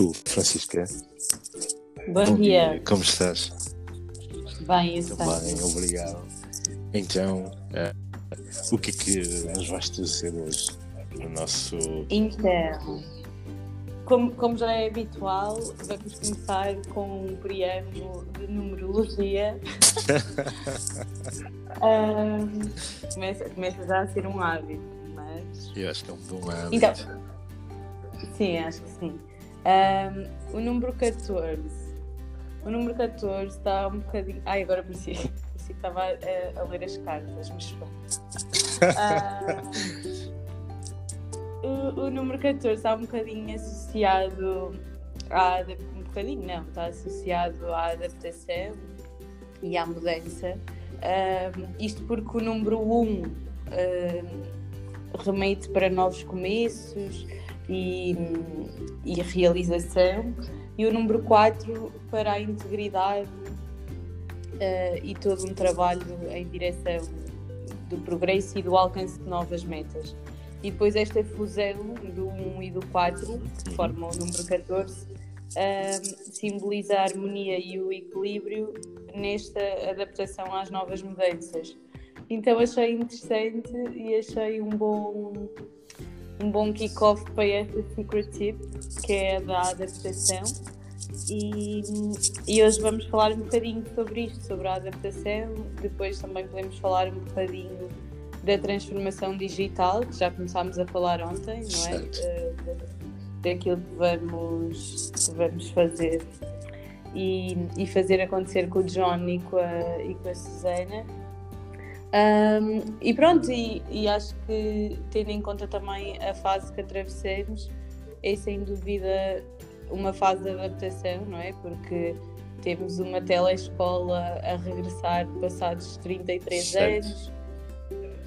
tu, Francisca? Bom, Bom dia. dia. Como estás? Bem, eu Também, obrigado. Então, uh, o que é que nos vais trazer hoje no nosso. Então, como, como já é habitual, vamos começar com um preâmbulo de numerologia. um, começa, começa já a ser um hábito, mas. Eu acho que é um bom hábito. Então, sim, acho que sim. Um, o número 14. O número 14 está um bocadinho. Ai, agora parecia, que estava a, a ler as cartas, mas uh, o, o, número 14 está um bocadinho associado à um bocadinho não, está associado à adaptação e à mudança. Um, isto porque o número 1 um, remete para novos começos e, e realização, e o número 4 para a integridade uh, e todo um trabalho em direção do progresso e do alcance de novas metas. E depois esta fusão do 1 e do 4, que formam o número 14, um, simboliza a harmonia e o equilíbrio nesta adaptação às novas mudanças. Então achei interessante e achei um bom um bom kick-off para esta Secret Tip, que é a da adaptação. E, e hoje vamos falar um bocadinho sobre isto, sobre a adaptação. Depois também podemos falar um bocadinho da transformação digital, que já começámos a falar ontem, não é? Uh, daquilo que vamos, que vamos fazer e, e fazer acontecer com o John e com a, e com a Susana. Um, e pronto, e, e, acho que tendo em conta também a fase que atravessamos, é sem dúvida uma fase de adaptação, não é? Porque temos uma telescola a regressar passados 33 certo. anos,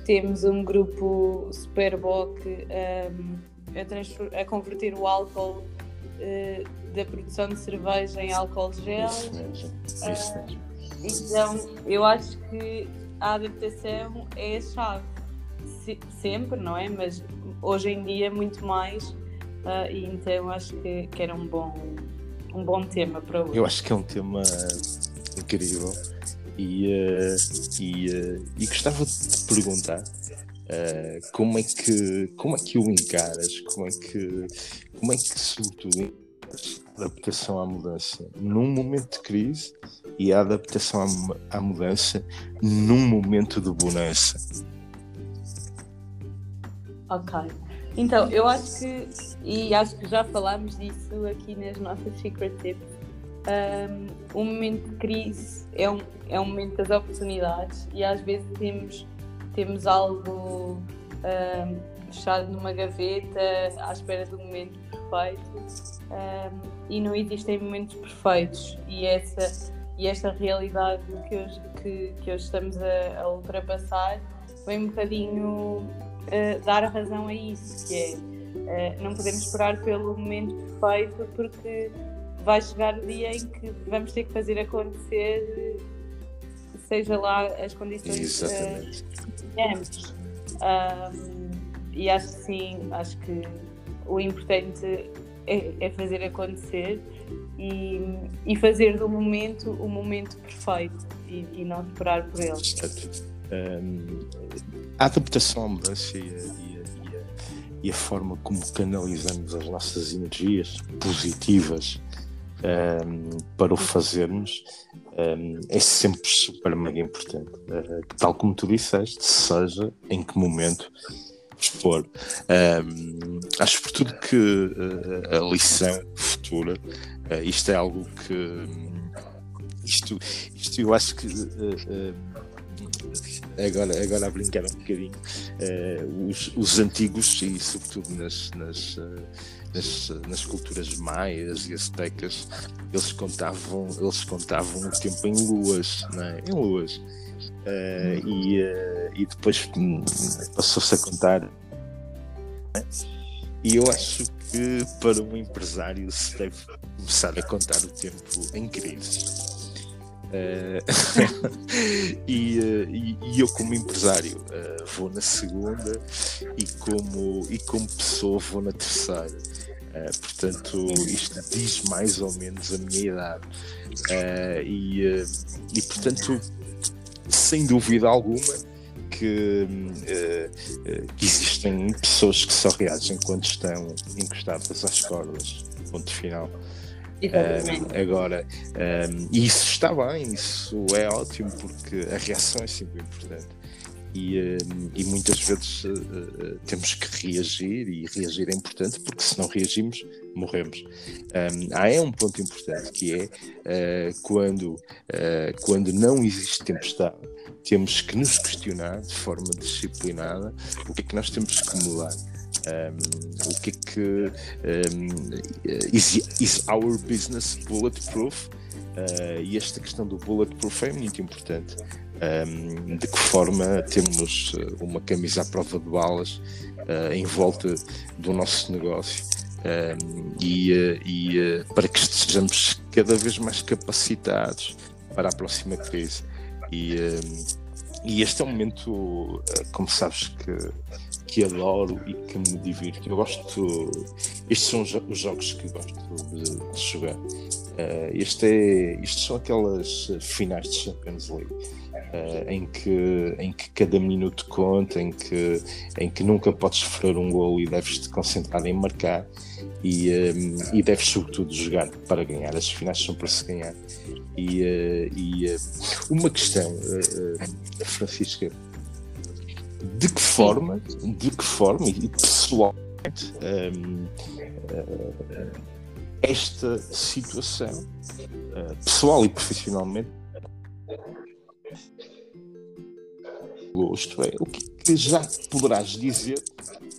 temos um grupo Superboc um, a, a, converter o álcool uh, da produção de cerveja em álcool gel. Isso mesmo. Isso mesmo. Uh, então, eu acho que a adaptação é a chave. Se, sempre, não é? Mas hoje em dia muito mais. Uh, e então acho que, que era um bom, um bom tema para hoje. Eu acho que é um tema incrível e, uh, e, uh, e gostava de te perguntar uh, como é que como é que o encaras como é que como é que sobretudo adaptação à mudança num momento de crise e a adaptação à, mudança num momento de bonança. Ok. Então, eu acho que, e acho que já falámos disso aqui nas nossas Secret Tips, um, um momento de crise é um, é um momento das oportunidades e às vezes temos, temos algo um, fechado numa gaveta à espera do momento perfeito um, e não existem momentos perfeitos e essa e esta realidade que hoje, que, que hoje estamos a, a, ultrapassar vem um bocadinho uh, dar razão a isso, que é uh, não podemos esperar pelo momento perfeito porque vai chegar o dia em que vamos ter que fazer acontecer seja lá as condições Exatamente. que tenhamos. Um, e acho que sim, acho que o importante é, é fazer acontecer e, e, fazer do momento o momento perfeito e, e não esperar por ele. Um, a adaptação à mudança e a, e, e a, forma como canalizamos as nossas energias positivas um, para o fazermos um, é sempre super mega importante. Uh, tal como tu disseste, seja em que momento expor. Um, acho por tudo que uh, a lição futura, uh, isto é algo que isto, isto eu acho que uh, agora, agora a brincar um bocadinho, os, os antigos e sobretudo nas, nas nas, nas culturas maias e aztecas, eles contavam, eles contavam o tempo em luas, é? em luas. Uh, e, uh, e depois hum, passou-se a contar. E eu acho que para um empresário se deve começar a contar o tempo em crise. Uh, e, e, e, eu como empresário uh, vou na segunda e como, e como pessoa vou na terceira. Uh, portanto, isto diz mais ou menos a minha idade. E, e, portanto, sem dúvida alguma, que, que, existem pessoas que só reagem quando estão encostadas às cordas. Ponto final. Um, agora, um, isso está bem, isso é ótimo, porque a reação é sempre importante e, eh, e muitas vezes uh, temos que reagir e reagir é importante porque se não reagimos morremos. Um, há é um ponto importante que é uh, quando, uh, quando não existe tempestade, temos que nos questionar de forma disciplinada o que é que nós temos que mudar. Um, o que é que um, is, is our business bulletproof? Uh, e esta questão do bulletproof é muito importante um, de que forma temos eh, uma camisa à prova de balas uh, em volta do nosso negócio um, e, uh, e uh, para que estejamos cada vez mais capacitados para a próxima crise. E, e este é um momento, como sabes, que, que adoro e que me divirto. Eu gosto. Estes são os jogos que gosto de, de jogar. este é, estes são aquelas finais de Champions League uh, em, que, em que cada minuto conta, em que, em que nunca podes sofrer um gol e deves te concentrar em marcar e, um, eh, e deves sobretudo jogar para ganhar. As finais são para se ganhar. E, uh, e uh, uma questão, Francisca, de que forma, de que forma, e pessoalmente, um, esta situação, pessoal e profissionalmente, isto é, o que, que já poderás dizer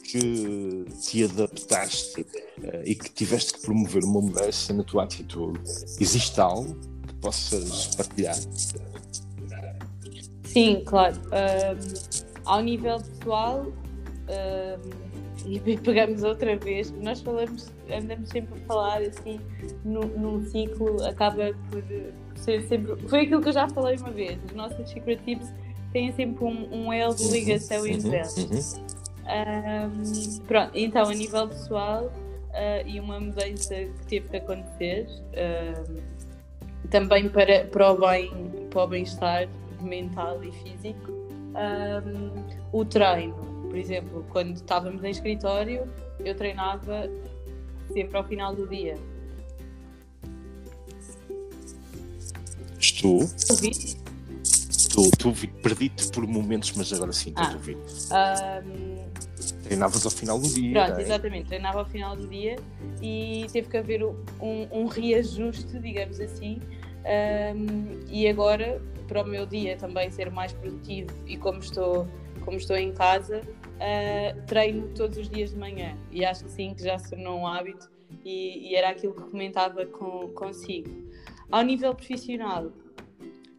que te adaptaste uh, e que tiveste que promover uma mudança na tua atitude? Existe algo que possas partilhar? Sim, claro. Ao nível pessoal, e pegamos outra vez, nós falamos, andamos sempre a falar assim, num, num ciclo, acaba por ser sempre. Foi aquilo que eu já falei uma vez, os nossos secret tips têm sempre um, um elo de ligação entre. Uhum. Um, pronto, então a nível pessoal uh, e uma mudança que teve que acontecer uh, também para, para o bem para o bem-estar mental e físico um, o treino por exemplo quando estávamos em escritório eu treinava sempre ao final do dia estou ouvi Estou, perdi-te por momentos, mas agora sim estou ah. Um... Treinavas ao final do dia. Pronto, exatamente, treinava ao final do dia e teve que haver um, um reajuste, digamos assim. Um, e agora, para o meu dia também ser mais produtivo e como estou, como estou em casa, uh, treino todos os dias de manhã. E acho que sim, que já se tornou um hábito e, e era aquilo que comentava com, consigo. Ao nível profissional,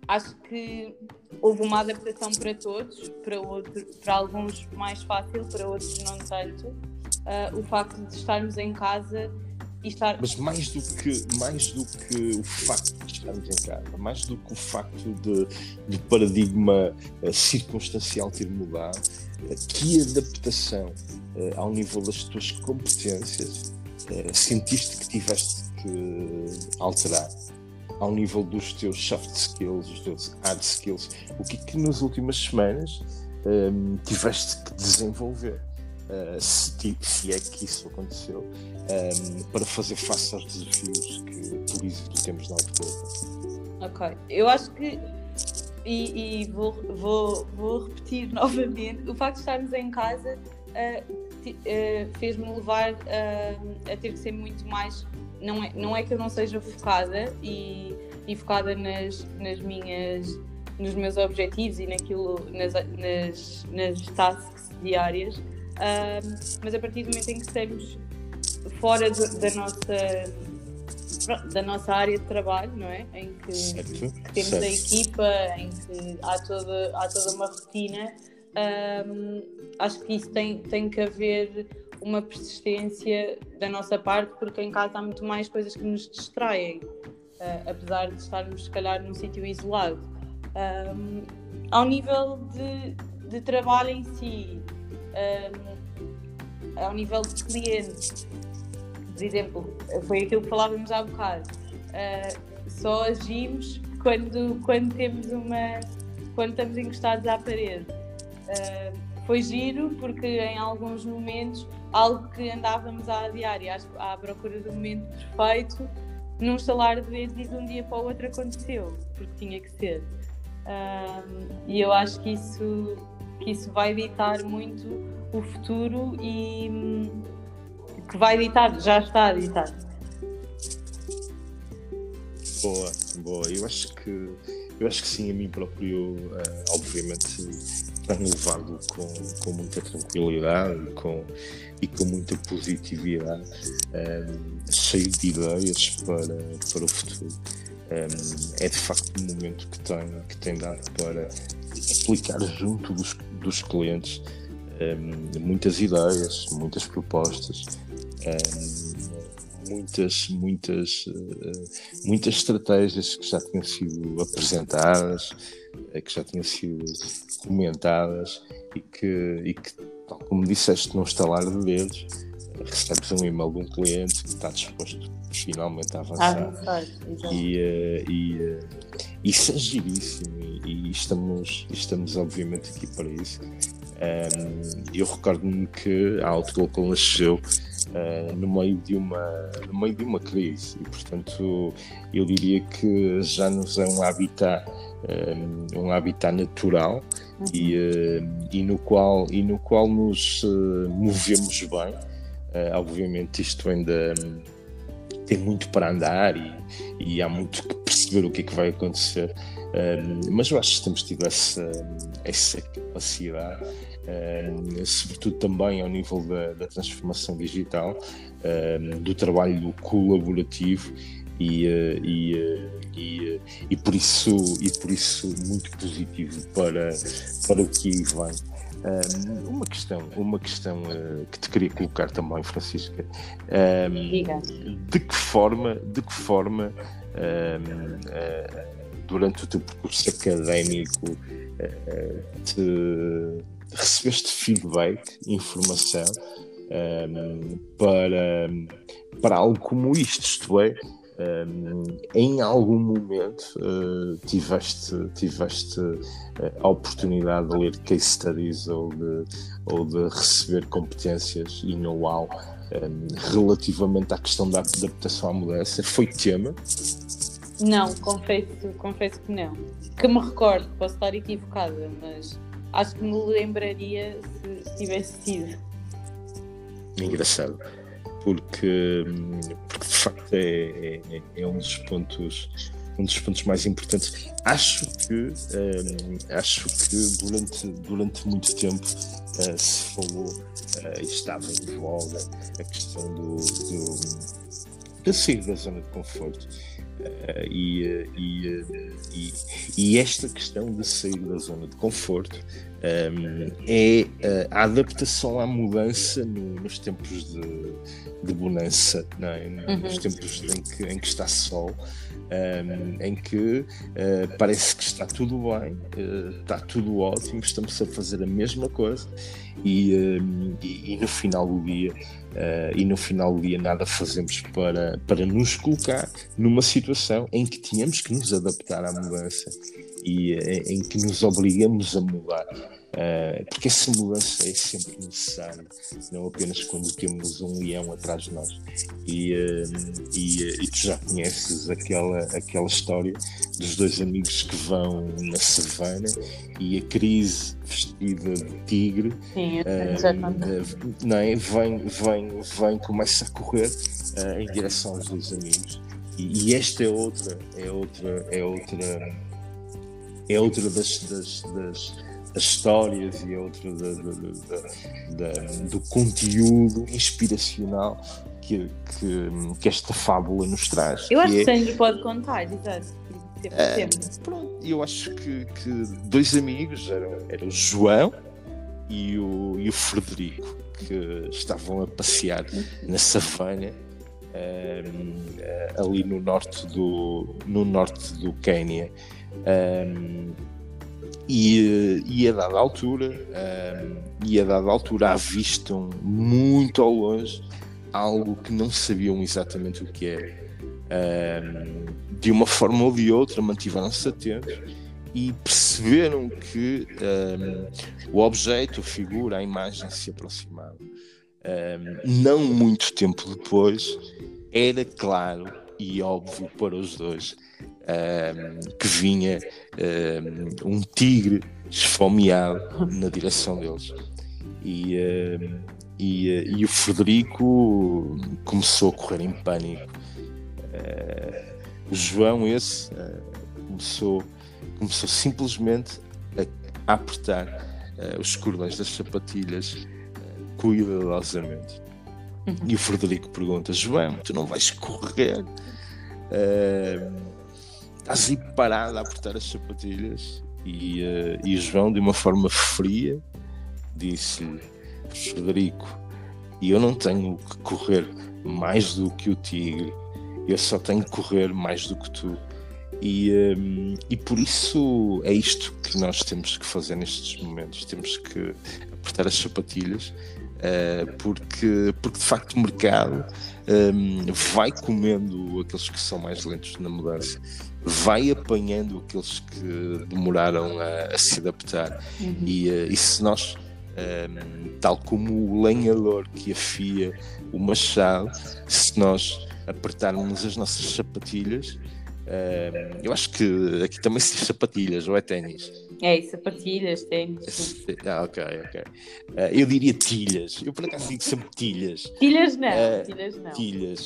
acho que houve uma adaptação para todos, para, outro, para alguns mais fácil, para outros não tanto. Uh, o facto de estarmos em casa e estar. Mas mais do que, mais do que o facto de estarmos em casa, mais do que o facto de, de paradigma uh, circunstancial ter mudado, uh, que adaptação ao nível das tuas competências sentiste que tiveste que alterar? Ao nível dos teus soft skills, dos teus hard skills, o que é que nas últimas semanas um, tiveste que desenvolver? Uh, se, se, é que isso aconteceu, um, para fazer face aos desafios que, por isso, temos na altura. Ok, eu acho que, e, e vou, vou, vou, repetir novamente, o facto de estarmos em casa uh, uh, fez-me levar a ter que ser muito mais não é, não é que eu não seja focada e, e focada nas, nas minhas nos meus objetivos e naquilo nas, nas, nas tasks diárias um, mas a partir do momento em que estamos fora da nossa da nossa área de trabalho, não é? Em que, que temos certo. a equipa, em que há toda, há toda uma rotina, um, acho que isso tem, tem que haver uma persistência da nossa parte, porque em casa há muito mais coisas que nos distraem, uh, apesar de estarmos, se calhar, num sítio isolado. Um, ao nível de, de, trabalho em si, um, ao nível de cliente, por exemplo, foi aquilo que falávamos há bocado. Uh, só agimos quando, quando temos uma. quando estamos encostados à parede. Uh, foi giro porque em alguns momentos algo que andávamos a adiar e à, procura do momento perfeito, num estalar de dedos de um dia para o outro aconteceu, porque tinha que ser. Um, e eu acho que isso, que isso vai ditar muito o futuro e que vai ditar, já está a ditar. Boa, boa. Eu acho que eu acho que sim, a mim próprio, uh, obviamente, tenho levado com, com muita tranquilidade com, e com muita positividade, um, eh, cheio de ideias para, para o futuro. Um, eh, é de facto um momento que tem, que tem dado para aplicar junto dos, dos clientes um, muitas ideias, muitas propostas. Um, muitas, muitas, uh, muitas estratégias que já tinham sido apresentadas, uh, que já tinham sido comentadas e que, e que tal como disseste, num estalar de dedos, recebes um e-mail de um cliente que está disposto finalmente a avançar. avançar e, uh, e uh, isso é giríssimo e, e, estamos, estamos obviamente aqui para isso. Eu recordo-me que a Outlook nasceu uh, no meio de uma no meio de uma crise. E portanto eu diria que já nos é um habitat um, um habitat natural uhum. e, uh, e no qual e no qual nos uh, movemos bem. Obviamente isto ainda tem muito para andar e, e, há muito que perceber o que é que vai acontecer. Mas eu acho que temos tido essa, essa capacidade Uh, sobretudo também ao nível da, da transformação digital, uh, do trabalho colaborativo e, uh, e, e, e, por isso, e por isso muito positivo para, para o que aí vem. uma questão, uma questão que te queria colocar também, Francisca. de que forma, de que forma durante o teu percurso académico te recebeste feedback, informação um, para, para algo como isto, isto é, um, em algum momento uh, tiveste, tiveste a oportunidade de ler case studies ou de, ou de receber competências e know-how um, relativamente à questão da adaptação à mudança? Foi tema? Não, confesso, confesso que não. Que me recordo, posso estar equivocada, mas acho que me lembraria se, se tivesse sido. Engraçado, porque, porque de facto é, é, é, um dos pontos um dos pontos mais importantes. Acho que um, acho que durante durante muito tempo uh, se falou uh, estava em voga a questão do, do da sair da zona de conforto. E, e, e, e, esta questão de sair da zona de conforto um, é uh, a adaptação à mudança no, nos tempos de, de bonança, é? uhum. nos tempos em que, em que está sol, um, em que uh, parece que está tudo bem, uh, está tudo ótimo, estamos a fazer a mesma coisa e, um, e, e no final do dia Uh, e no final do dia nada fazemos para, para nos colocar numa situação em que tínhamos que nos adaptar à mudança e uh, em que nos obrigamos a mudar. Uh, porque essa mudança é sempre necessária, não apenas quando temos um leão atrás de nós. E, uh, e, uh, e, tu já conheces aquela, aquela história dos dois amigos que vão na savana e a crise vestida de tigre Sim, não é? vem, vem, vem, começa a correr em direção aos dois amigos. E, e, esta é outra, é outra, é outra, é outra das, das, das as histórias e outra do conteúdo inspiracional que, que, que, esta fábula nos traz. Eu acho que, é, Sandro pode contar, exato. É, pronto, eu acho que, que, dois amigos eram, eram o João e o, e o Frederico, que estavam a passear na savana um, ali no norte do, no norte do Quênia. Um, e, e a dada altura, um, e a dada altura avistam muito ao longe algo que não sabiam exatamente o que é. Um, de uma forma ou de outra, mantiveram-se atentos e perceberam que o objeto, a figura, a imagem se aproximava. Um, não muito tempo depois, era claro e óbvio para os dois que vinha um tigre esfomeado na direção deles. E, e, e, o Frederico começou a correr em pânico. o João, esse, começou começou simplesmente a, apertar uh, os cordões das sapatilhas uh, cuidadosamente. E o Frederico pergunta: João, tu não vais correr? Uh, estás aí parado a apertar as sapatilhas? E, e o João, de uma forma fria, disse-lhe: Frederico, eu não tenho que correr mais do que o tigre, eu só tenho que correr mais do que tu. E, um, e por isso é isto que nós temos que fazer nestes momentos. Temos que apertar as sapatilhas, uh, porque, porque de facto o mercado um, vai comendo aqueles que são mais lentos na mudança, vai apanhando aqueles que demoraram a, a se adaptar. Uhum. E, uh, e se nós um, tal como o lenhador que afia o machado, se nós apertarmos as nossas sapatilhas, Uh, eu acho que aqui também se diz sapatilhas, ou é ténis? É, sapatilhas, ténis. Ah, ok, ok. Uh, eu diria tilhas. Eu por acaso digo sempre tilhas. Tilhas não, uh, tilhas não. Tilhas.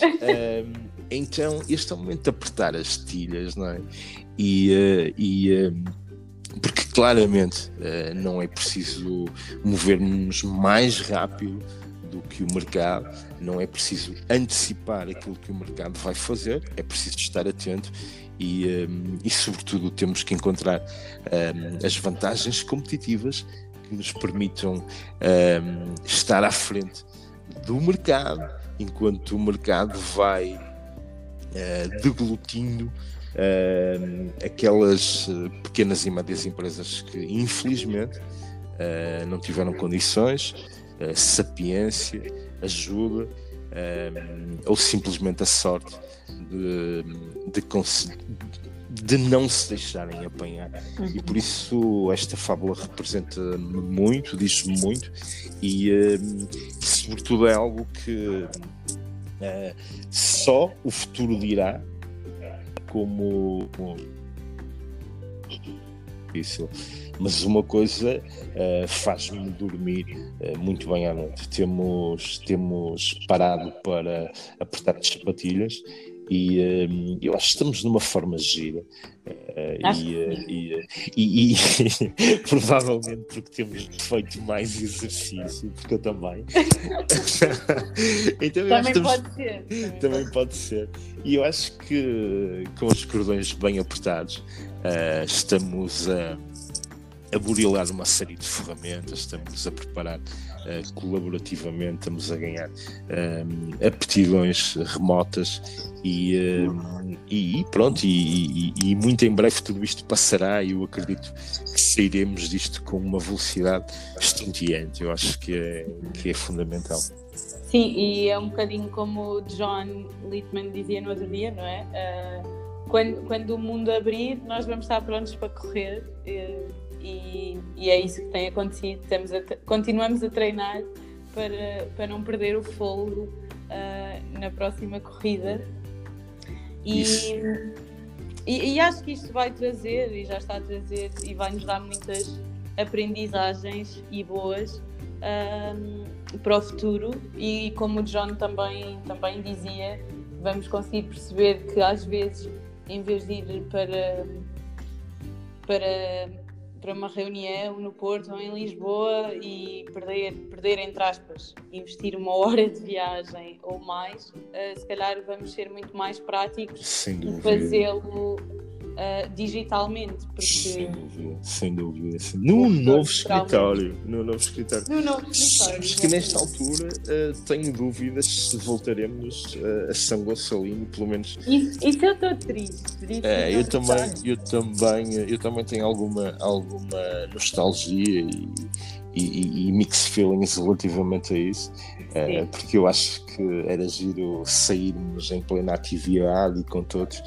então, este é o momento de apertar as tilhas, não é? E, e porque claramente não é preciso movermos mais rápido do que o mercado, não é preciso antecipar aquilo que o mercado vai fazer, é preciso estar atento e, um, e sobretudo, temos que encontrar um, as vantagens competitivas que nos permitam um, estar à frente do mercado, enquanto o mercado vai uh, deglutindo uh, aquelas uh, pequenas e médias empresas que, infelizmente, uh, não tiveram condições uh, sapiência, ajuda ou simplesmente a sorte de, de, de não se deixarem apanhar. E por isso esta fábula representa-me muito, diz-me muito, e uh, sobretudo é algo que uh, só o futuro dirá como. Isso mas uma coisa uh, faz-me dormir uh, muito bem à noite. Temos, temos parado para apertar as sapatilhas e uh, eu acho que estamos numa forma gira. E, e, e, e, provavelmente porque temos feito mais exercício, porque eu também. então, também estamos, pode ser. Também, também pode ser. E eu acho que com os cordões bem apertados estamos a a burilar uma série de ferramentas, estamos a preparar uh, colaborativamente, estamos a ganhar eh, aptidões remotas e, um, e, e pronto, e, e, muito em breve tudo isto passará e eu acredito que sairemos disto com uma velocidade estonteante, eu acho que é, que é fundamental. Sim, e é um bocadinho como o John Littman dizia no outro dia, não é? Uh, quando, quando o mundo abrir, nós vamos estar prontos para correr. E, e, é isso que tem acontecido. Estamos a, continuamos a treinar para, para não perder o fôlego uh, na próxima corrida. E, e, e, acho que isto vai trazer, e já está a trazer, e vai nos dar muitas aprendizagens e boas um, para o futuro. E como o John também, também dizia, vamos conseguir perceber que às vezes, em vez de ir para, para para uma reunião no Porto ou em Lisboa e perder, perder entre aspas, investir uma hora de viagem ou mais, uh, se calhar vamos ser muito mais práticos e fazê-lo uh, digitalmente. Porque... Sem dúvida, sem dúvida. Num novo escritório. Num novo escritório. Num novo escritório. que nesta altura uh, tenho dúvidas se voltaremos uh, a São Gonçalino, pelo menos. Isso, isso eu estou triste. É, eu também, eu também, eu também tenho alguma, alguma nostalgia e, e, e mixed feelings relativamente a isso, uh, porque eu acho que era giro sairmos em plena atividade e com todos.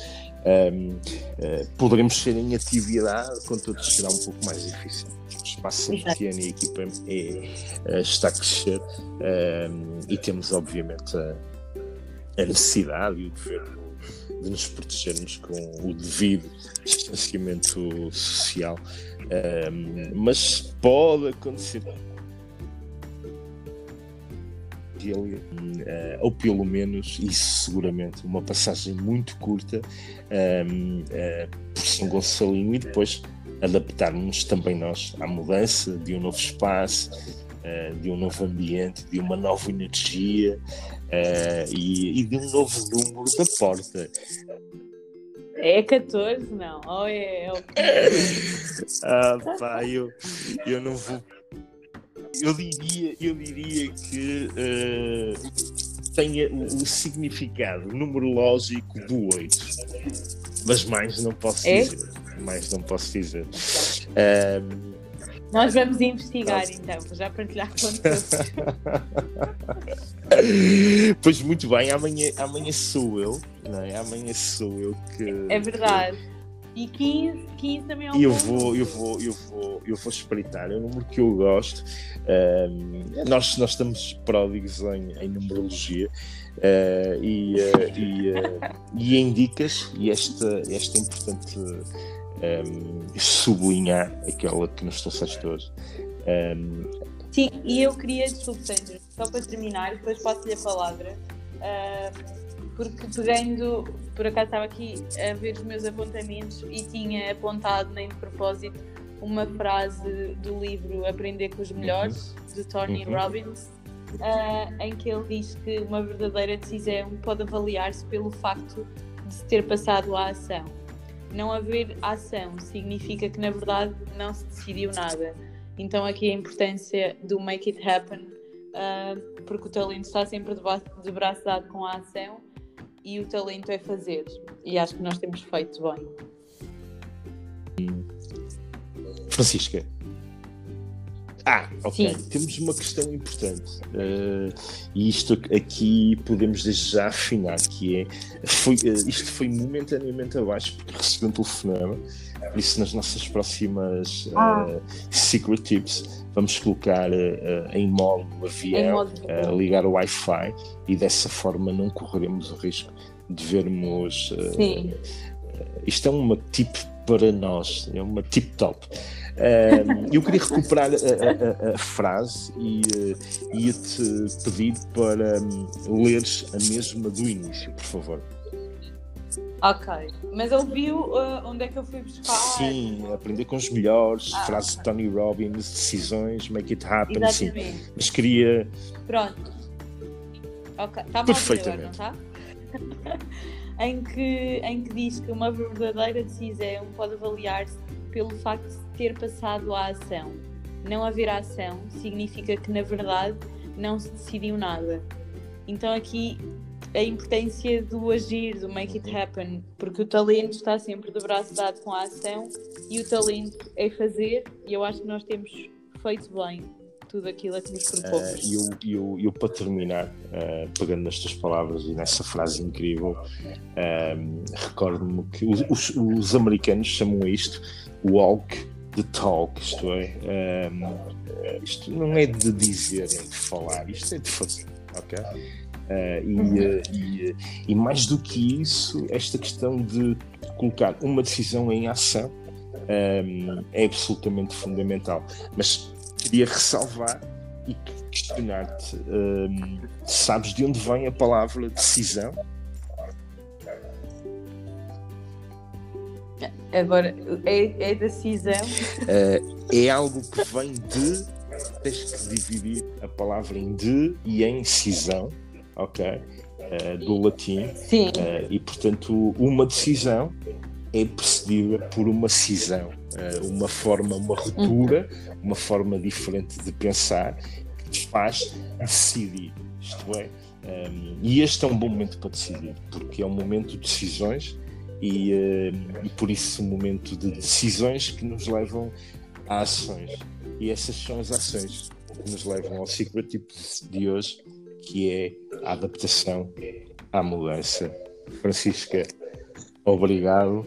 Um, uh, eh, poderemos ser em atividade, com todos será um pouco mais difícil. O espaço pequeno e a equipa é, é, está a crescer um, e temos, obviamente, a, a necessidade e o dever de nos protegermos com o devido distanciamento social. Um, mas pode acontecer uh, ou pelo menos, isso seguramente, uma passagem muito curta um, uh, eh, por São Gonçalinho e depois adaptarmos também nós à mudança de um novo espaço, uh, de um novo ambiente, de uma nova energia e, e, de um novo número da porta. É 14, não? Ou é, é o ah, pá, eu, eu não vou. Eu diria, eu diria que uh, tenha o, o, significado numerológico do 8. Mas mais não posso é? dizer. Mais não posso dizer. Um, nós vamos investigar então, vou já partilhar conteúdos. pois muito bem, amanhã, amanhã sou eu, não é? Amanhã sou eu que. É verdade. E 15, 15 também é um eu vou, eu vou, eu vou, eu vou espreitar, é um número que eu gosto. Um, nós, nós estamos pródigos em, em numerologia uh, e, uh, e, uh, e em dicas, e esta, esta importante um, sublinhar aquela que nos trouxeste hoje. Um, Sim, e eu queria, desculpe, Sandra, só para terminar, depois passo-lhe a palavra, uh, porque pegando, por acaso estava aqui a ver os meus apontamentos e tinha apontado nem de propósito uma frase do livro Aprender com os Melhores, uhum. de Tony uhum. Robbins, uh, em que ele diz que uma verdadeira decisão pode avaliar-se pelo facto de se ter passado à ação não haver ação significa que na verdade não se decidiu nada. Então aqui a importância do make it happen, uh, porque o talento está sempre de, de braço dado com a ação e o talento é fazer. E acho que nós temos feito bem. Francisca, ah, ok. Sim. Temos uma questão importante uh, e isto aqui podemos desde já afinar que é foi, uh, isto foi momentaneamente abaixo porque recebi um telefonema por isso nas nossas próximas uh, ah. secret tips vamos colocar em modo avião ligar o Wi-Fi e dessa forma não correremos o risco de vermos isto é uma tip para nós é uma tip top eu queria recuperar a, a, a frase e uh, ia-te pedir para um, leres a mesma do início, por favor. Ok, mas ouviu uh, onde é que eu fui buscar? Sim, aprender com os melhores, ah, frase okay. de Tony Robbins, decisões, make it happen, Exatamente. sim. Mas queria. Pronto. Ok, está Perfeitamente. Não está? em, que, em que diz que uma verdadeira decisão pode avaliar-se pelo facto de ter passado à ação. Não haver ação significa que, na verdade, não se decidiu nada. Então, aqui a importância do agir, do make it happen, porque o talento está sempre de braço dado com a ação e o talento é fazer, e eu acho que nós temos feito bem tudo aquilo a que nos propomos. E uh, eu, eu, eu, para terminar, uh, pegando nestas palavras e nessa frase incrível, uh, recordo-me que os, os, os, americanos chamam isto walk the talk, isto é, um, isto não é de dizer, é de falar, isto é de fazer, ok? Uh, e, uh, e, e, mais do que isso, esta questão de colocar uma decisão em ação um, é absolutamente fundamental. Mas queria ressalvar e questionar-te: um, sabes de onde vem a palavra decisão? Agora, é, é decisão? Uh, é algo que vem de. Tens que dividir a palavra em de e em cisão, ok? Uh, do latim. Sim. Uh, e portanto, uma decisão é precedida por uma cisão, uma forma, uma ruptura, uhum. Uma forma diferente de pensar que te faz decidir. Isto é, um, e este é um bom momento para decidir, porque é um momento de decisões e, uh, e por isso um momento de decisões que nos levam a ações. E essas são as ações que nos levam ao Secret Tip de hoje, que é a adaptação à mudança. Francisca, obrigado.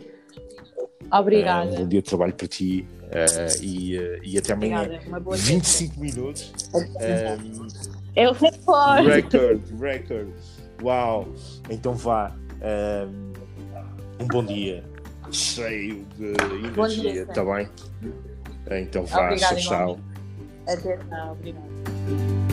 Obrigada. Um bom dia de trabalho para ti uh, e, uh, e até amanhã. Obrigada. Uma boa 25 minutos. Um, é o recorde. Record, record. Uau! Então vá. Um, um bom dia cheio de energia, está bem? Então vá, Obrigada, tchau. Até já, obrigada.